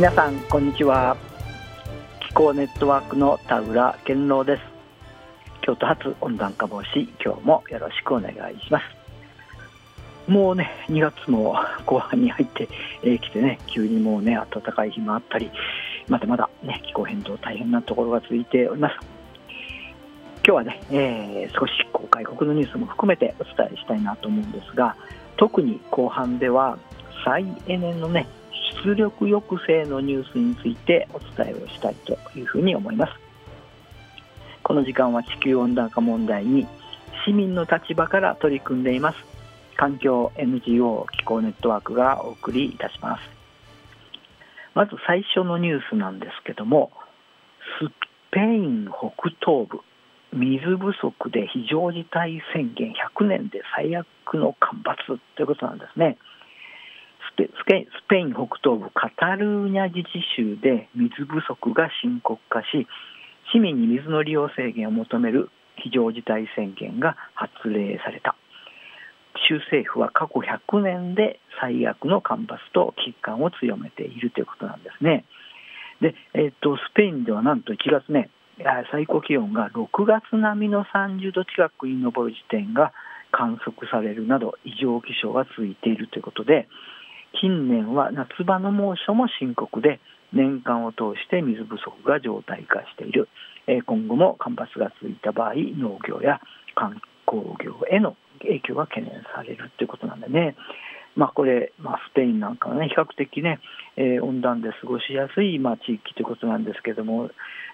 皆さんこんにちは。気候ネットワークの田浦健郎です。京都発温暖化防止今日もよろしくお願いします。もうね2月も後半に入ってき、えー、てね急にもうね暖かい日もあったりまだまだね気候変動大変なところが続いております。今日はね、えー、少しこう外国のニュースも含めてお伝えしたいなと思うんですが特に後半では再エネのね出力抑制のニュースについてお伝えをしたいというふうに思います。この時間は地球温暖化問題に市民の立場から取り組んでいます。環境 NGO 気候ネットワークがお送りいたします。まず最初のニュースなんですけどもスペイン北東部水不足で非常事態宣言100年で最悪の干ばつということなんですね。スペイン北東部カタルーニャ自治州で水不足が深刻化し市民に水の利用制限を求める非常事態宣言が発令された州政府は過去100年で最悪の干ばつと危機感を強めているということなんですね。で、えーと、スペインではなんと1月ね最高気温が6月並みの30度近くに上る時点が観測されるなど異常気象が続いているということで近年は夏場の猛暑も深刻で年間を通して水不足が常態化している今後も干ばつが続いた場合農業や観光業への影響が懸念されるということなんでねまあ、これ、まあ、スペインなんかはね、比較的ね、えー、温暖で過ごしやすい、まあ、地域ということなんですけども、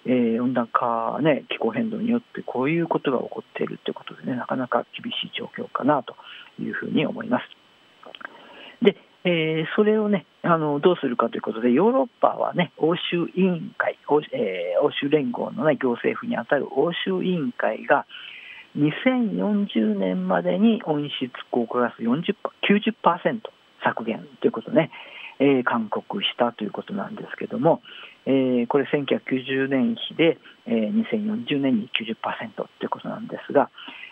えー、温暖化、ね、気候変動によってこういうことが起こっているということでね、なかなか厳しい状況かなというふうに思います。で、えー、それをねあのどうするかということでヨーロッパはね欧州委員会欧,、えー、欧州連合の、ね、行政府にあたる欧州委員会が2040年までに温室効果ガス40 90%削減ということね、えー、勧告したということなんですけども、えー、これ1990年比で、えー、2040年に90%ということなんですが、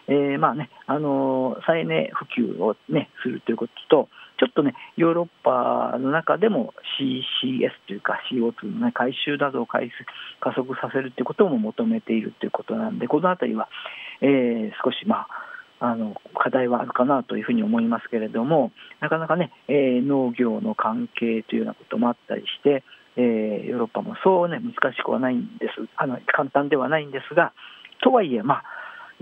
えー、まあね、あの再エネ普及を、ね、するということと、ちょっとね、ヨーロッパの中でも CCS というか CO2 の、ね、回収などを回加速させるということも求めているということなんで、このあたりは、えー、少し、まあ、あの課題はあるかなというふうに思いますけれども、なかなかね、えー、農業の関係というようなこともあったりして、えー、ヨーロッパもそうね、難しくはないんです、あの簡単ではないんですが、とはいえ、まあ、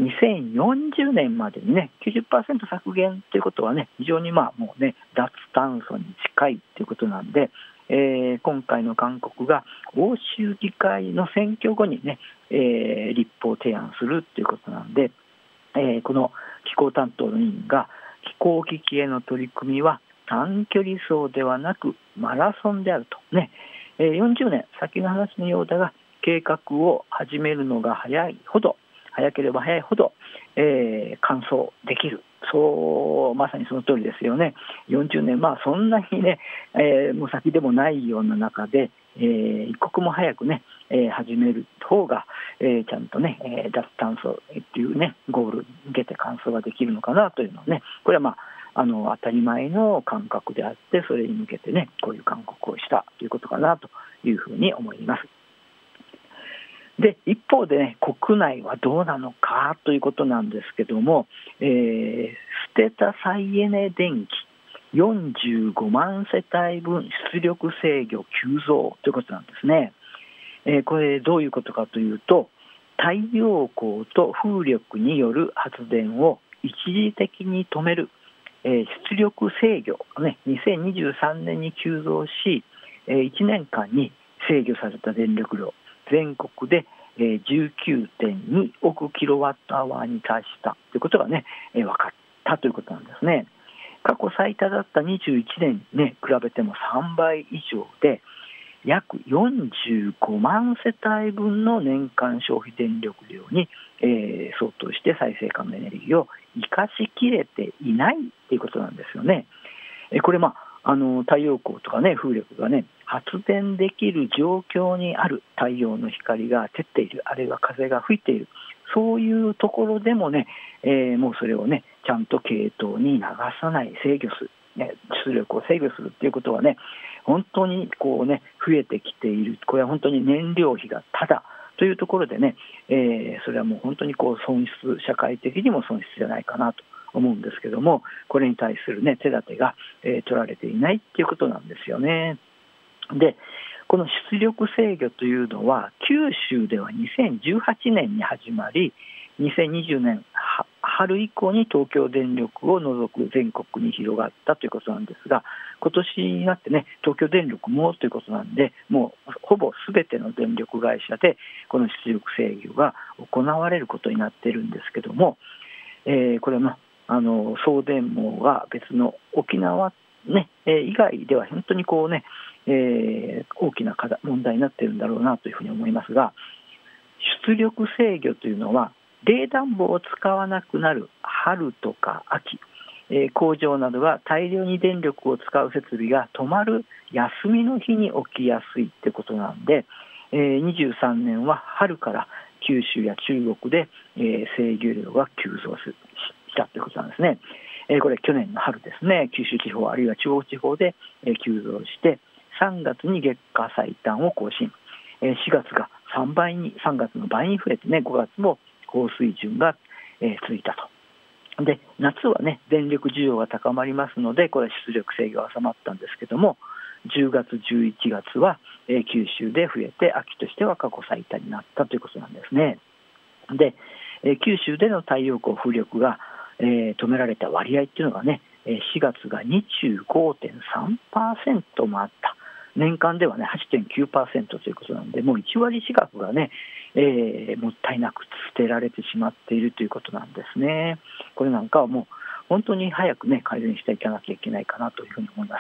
2040年までにね、90%削減ということはね、非常にまあもうね、脱炭素に近いということなんで、えー、今回の勧告が欧州議会の選挙後にね、えー、立法提案するということなんで、えー、この気候担当の委員が気候危機への取り組みは短距離走ではなくマラソンであるとね、えー、40年先の話のようだが計画を始めるのが早いほど早ければ早いほど、えー、完走できるそうまさにその通りですよね40年まあそんなにね、えー、もう先でもないような中で、えー、一刻も早くね、えー、始める方が、えー、ちゃんとね、えー、脱炭素っていうねゴールに向けて完走ができるのかなというのはねこれはまああの当たり前の感覚であってそれに向けてねこういう勧告をしたということかなというふうに思います。で一方で、ね、国内はどうなのかということなんですけども、えー、捨てた再エネ電気45万世帯分出力制御急増ということなんですね。えー、これどういうことかというと太陽光と風力による発電を一時的に止める、えー、出力制御、ね、2023年に急増し、えー、1年間に制御された電力量全国で19.2億キロワットアワーに達したということがね、分かったということなんですね。過去最多だった21年に、ね、比べても3倍以上で、約45万世帯分の年間消費電力量に、えー、相当して再生可能エネルギーを生かしきれていないということなんですよね。これ、まああの太陽光とかね風力がね発電できる状況にある太陽の光が照っている。あるいは風が吹いている。そういうところでもね、えー、もうそれをねちゃんと系統に流さない制御する。ね、出力を制御するっていうことはね、本当にこうね、増えてきている、これは本当に燃料費がただというところでね、えー、それはもう本当にこう損失、社会的にも損失じゃないかなと思うんですけども、これに対する、ね、手立てが、えー、取られていないっていうことなんですよね。でこの出力制御というのは九州では2018年に始まり2020年春以降に東京電力を除く全国に広がったということなんですが今年になってね東京電力もということなんでもうほぼすべての電力会社でこの出力制御が行われることになっているんですけども、えー、これもあの送電網が別の沖縄ね、え以外では本当にこうね、えー、大きな課題問題になっているんだろうなというふうに思いますが出力制御というのは冷暖房を使わなくなる春とか秋、えー、工場などが大量に電力を使う設備が止まる休みの日に起きやすいってことなんで、えー、23年は春から九州や中国で、えー、制御量が急増したということなんですね。えー、これ去年の春ですね、九州地方あるいは中国地方で、え、急増して、3月に月下最短を更新、えー、4月が3倍に、3月の倍に増えてね、5月も高水準が、え続いたと。で夏はね電力需要が高まりますのでこれは出力制御が収まったんですけども10月11月は、え、九州で増えて秋としては過去最多になったということなんですねで、え、九州での太陽光風力が、え、止められた割合っていうのがね4月が25.3%もあった年間ではね8.9%ということなんでもう1割近くがねえー、もったいなく捨てられてしまっているということなんですね。これなんかはもう本当に早くね改善していかなきゃいけないかなというふうに思いま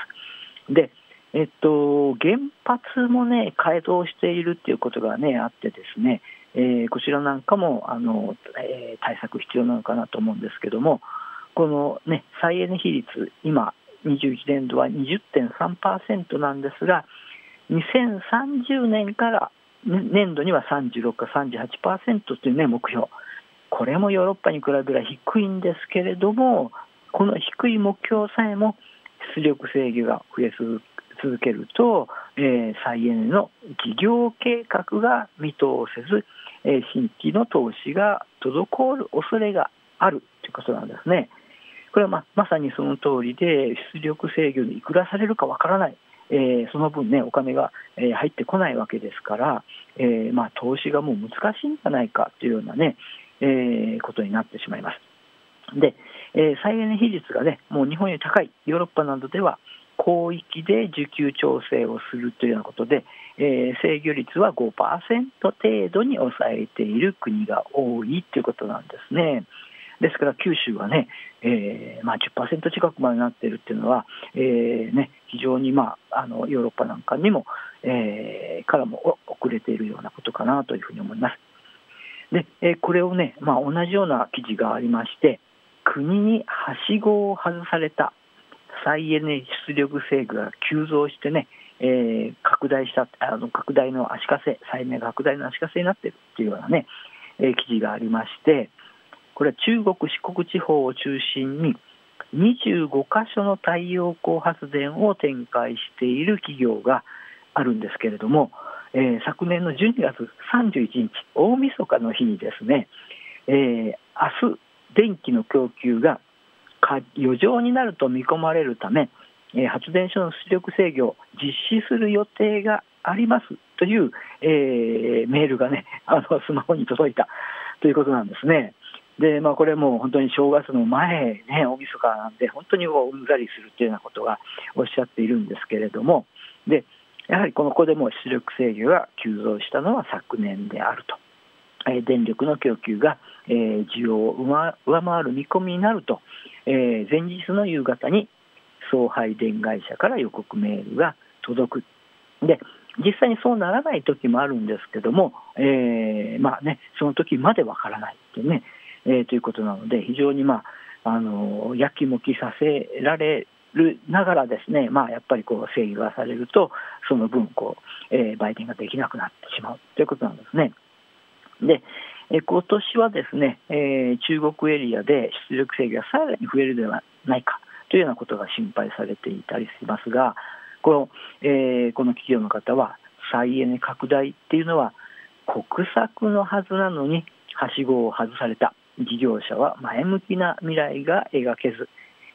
す。で、えっと、原発もね改造しているっていうことがねあってですね、えー、こちらなんかもあの、えー、対策必要なのかなと思うんですけども、このね再エネ比率今21年度は20.3%なんですが、2030年から年度には36か38%という、ね、目標、これもヨーロッパに比べれば低いんですけれども、この低い目標さえも出力制御が増え続けると、えー、再エネの事業計画が見通せず、えー、新規の投資が滞る恐れがあるということなんですね。これはままさにその通りで、出力制御にいくらされるかわからない。えー、その分ね、お金が、えー、入ってこないわけですから、えー、まあ、投資がもう難しいんじゃないかというようなね、えことになってしまいます。で、え再エネ比率がね、もう日本より高い、ヨーロッパなどでは、広域で需給調整をするというようなことで、え制御率は5%程度に抑えている国が多いということなんですね。ですから九州はね、えーまあ10%、近くまでなっているっていうのは、えーね、非常に、まあ、あのヨーロッパなんかにも、えー、からも遅れているようなことかなというふうに思います。で、えー、これをね、まあ、同じような記事がありまして、国にはしごを外された再エネ出力制御が急増してね、えー、拡大したあの拡大の足かせ、再エネ拡大の足かせになっているというようなね、えー、記事がありまして、これは中国、四国地方を中心に25箇所の太陽光発電を展開している企業があるんですけれども、えー、昨年の12月31日、大晦日の日にですね、えー、明日電気の供給が余剰になると見込まれるため、え、発電所の出力制御を実施する予定がありますという、えー、メールがね、あのスマホに届いたということなんですね。で、まあ、これも本当に正月の前、ね、大晦日なんで、本当にうんざりするというようなことがおっしゃっているんですけれども、でやはりこの子でも出力制御が急増したのは昨年であると。えー、電力の供給が、えー、需要を上回る見込みになると、えー、前日の夕方に送配電会社から予告メールが届く。で実際にそうならない時もあるんですけども、えーまあね、その時までわからないってね、えー、ということなので、非常に、まあ、あのやきもきさせられるながらですね、まあ、やっぱりこう制御がされると、その分こう、えー、売店ができなくなってしまうということなんですね。で、え今年はですね、えー、中国エリアで出力制御がさらに増えるではないかというようなことが心配されていたりしますがこの,、えー、この企業の方は再エネ拡大っていうのは国策のはずなのにはしごを外された事業者は前向きな未来が描けず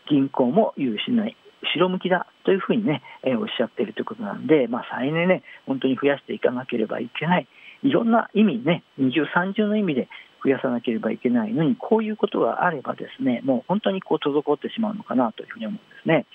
銀行も融資ない後ろ向きだというふうにね、えー、おっしゃっているということなんで、まあ、再エネね、本当に増やしていかなければいけない、いろんな意味ね、二重三重の意味で増やさなければいけないのに、こういうことがあればですね、もう本当にこう滞ってしまうのかなというふうに思うんですね。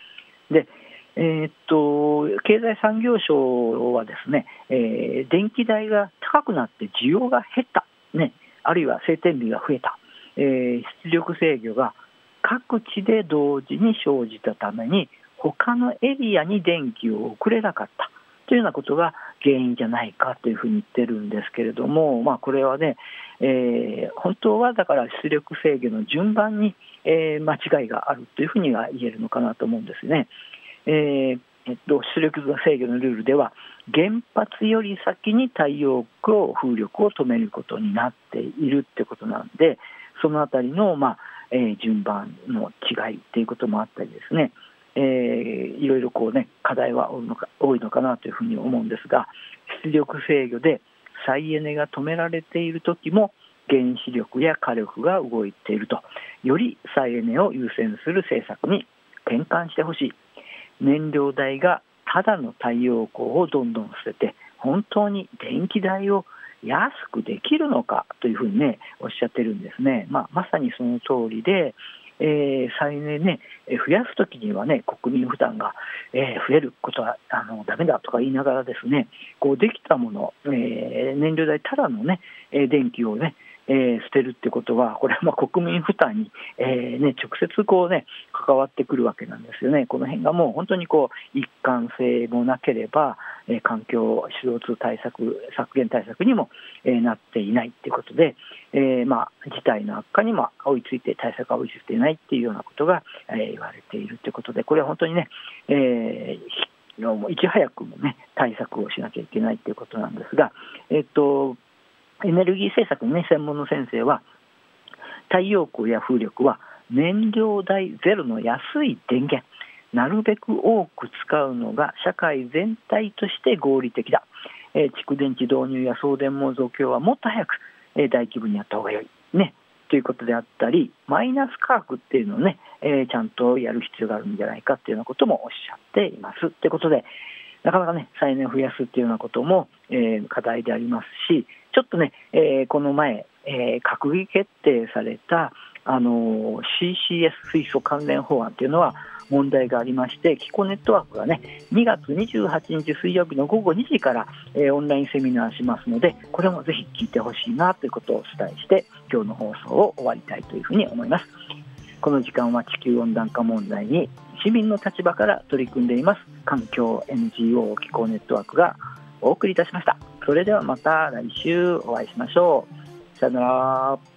でえー、っと経済産業省はですね、えー、電気代が高くなって需要が減った、ね、あるいは晴天日が増えた、え、出力制御が各地で同時に生じたために他のエリアに電気を送れなかったというようなことが原因じゃないかというふうに言ってるんですけれども、まあ、これはね、えー、本当はだから出力制御の順番に、えー、間違いがあるというふうには言えるのかなと思うんですね。えーえっと、出力制御のルールでは原発より先に太陽光風力を止めることになっているってことなんでそのあたりの、まあえー、順番の違いっていうこともあったりですね、えー、いろいろこうね課題は多いのか多いのかなというふうに思うんですが出力制御で再エネが止められている時も原子力や火力が動いていると。より再エネを優先する政策に転換してほしい。燃料代がただの太陽光をどんどん捨てて本当に電気代を安くできるのかというふうにねおっしゃってるんですね、まあ、まさにその通りで、えー、再燃ね増やすときにはね国民負担が、えー、増えることはあのダメだとか言いながらですねこうできたもの、えー、燃料代ただのね電気をねえー、捨てるってことは、これはまあ国民負担に、えーね、直接こう、ね、関わってくるわけなんですよね、この辺がもう本当にこう一貫性もなければ、えー、環境 CO2 対策、削減対策にも、えー、なっていないということで、えーまあ、事態の悪化にも追いついて、対策が追いついていないっていうようなことが、えー、言われているということで、これは本当にね、えー、いち早くもね、対策をしなきゃいけないということなんですが、えっと、エネルギー政策の、ね、専門の先生は太陽光や風力は燃料代ゼロの安い電源。なるべく多く使うのが社会全体として合理的だ、え、蓄電池導入や送電網増強はもっと早く、え、大規模にやった方が良い、ね、ということであったりマイナス価格っていうのをね、え、ちゃんとやる必要があるんじゃないかっていうようなこともおっしゃっています。ということでなかなかね再燃を増やすっていうようなことも、え課題でありますしちょっとね、えー、この前、えー、閣議決定されたあの CCS 水素関連法案というのは問題がありまして気候ネットワークがね2月28日水曜日の午後2時から、えー、オンラインセミナーしますのでこれもぜひ聞いてほしいなということをお伝えして今日の放送を終わりたいというふうに思います。この時間は地球温暖化問題に市民の立場から取り組んでいます環境 NGO 気候ネットワークがお送りいたしました。それではまた来週お会いしましょう。さよなら。